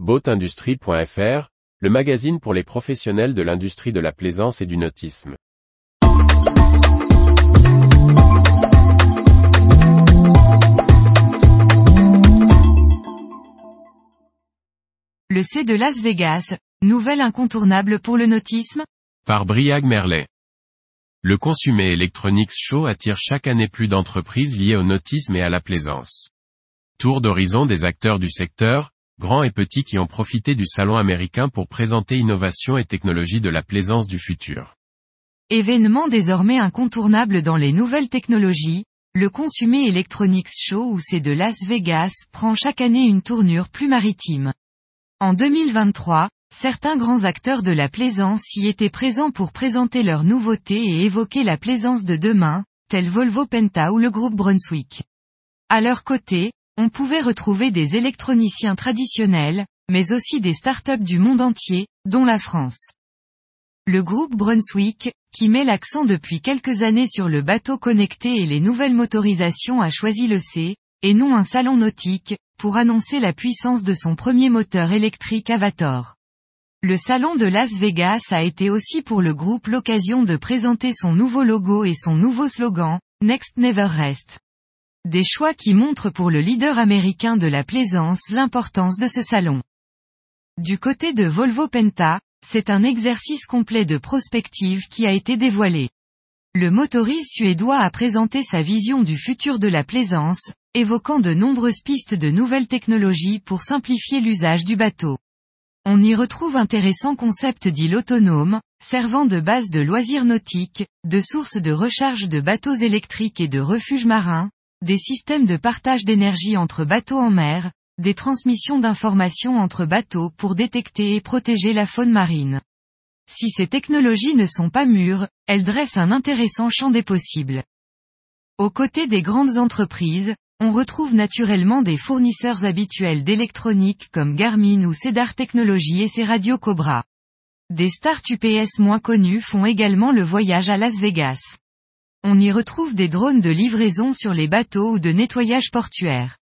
Boatindustrie.fr, le magazine pour les professionnels de l'industrie de la plaisance et du nautisme. Le C de Las Vegas, nouvelle incontournable pour le nautisme? Par Briag Merlet. Le Consumer Electronics Show attire chaque année plus d'entreprises liées au nautisme et à la plaisance. Tour d'horizon des acteurs du secteur, grands et petits qui ont profité du salon américain pour présenter innovation et technologies de la plaisance du futur. Événement désormais incontournable dans les nouvelles technologies, le Consumer Electronics Show ou c'est de Las Vegas prend chaque année une tournure plus maritime. En 2023, certains grands acteurs de la plaisance y étaient présents pour présenter leurs nouveautés et évoquer la plaisance de demain, tels Volvo Penta ou le groupe Brunswick. À leur côté, on pouvait retrouver des électroniciens traditionnels, mais aussi des startups du monde entier, dont la France. Le groupe Brunswick, qui met l'accent depuis quelques années sur le bateau connecté et les nouvelles motorisations a choisi le C, et non un salon nautique, pour annoncer la puissance de son premier moteur électrique Avator. Le salon de Las Vegas a été aussi pour le groupe l'occasion de présenter son nouveau logo et son nouveau slogan, Next Never Rest. Des choix qui montrent pour le leader américain de la plaisance l'importance de ce salon. Du côté de Volvo Penta, c'est un exercice complet de prospective qui a été dévoilé. Le motoriste suédois a présenté sa vision du futur de la plaisance, évoquant de nombreuses pistes de nouvelles technologies pour simplifier l'usage du bateau. On y retrouve intéressants concepts d'îles autonomes, servant de base de loisirs nautiques, de sources de recharge de bateaux électriques et de refuges marins, des systèmes de partage d'énergie entre bateaux en mer, des transmissions d'informations entre bateaux pour détecter et protéger la faune marine. Si ces technologies ne sont pas mûres, elles dressent un intéressant champ des possibles. Aux côtés des grandes entreprises, on retrouve naturellement des fournisseurs habituels d'électronique comme Garmin ou Cedar Technologies et ses radios Cobra. Des stars UPS moins connus font également le voyage à Las Vegas. On y retrouve des drones de livraison sur les bateaux ou de nettoyage portuaire.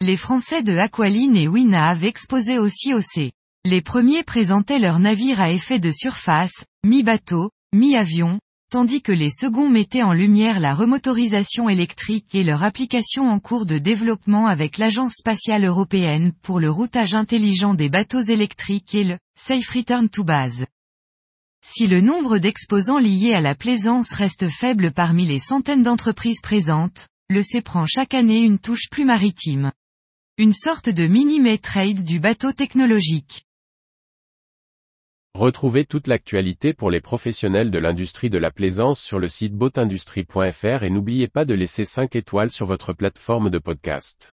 Les Français de Aqualine et Winav exposaient aussi au C. Les premiers présentaient leurs navires à effet de surface, mi-bateau, mi-avion, tandis que les seconds mettaient en lumière la remotorisation électrique et leur application en cours de développement avec l'Agence spatiale européenne pour le routage intelligent des bateaux électriques et le Safe Return to Base. Si le nombre d'exposants liés à la plaisance reste faible parmi les centaines d'entreprises présentes, le C prend chaque année une touche plus maritime. Une sorte de mini trade du bateau technologique. Retrouvez toute l'actualité pour les professionnels de l'industrie de la plaisance sur le site boatindustrie.fr et n'oubliez pas de laisser 5 étoiles sur votre plateforme de podcast.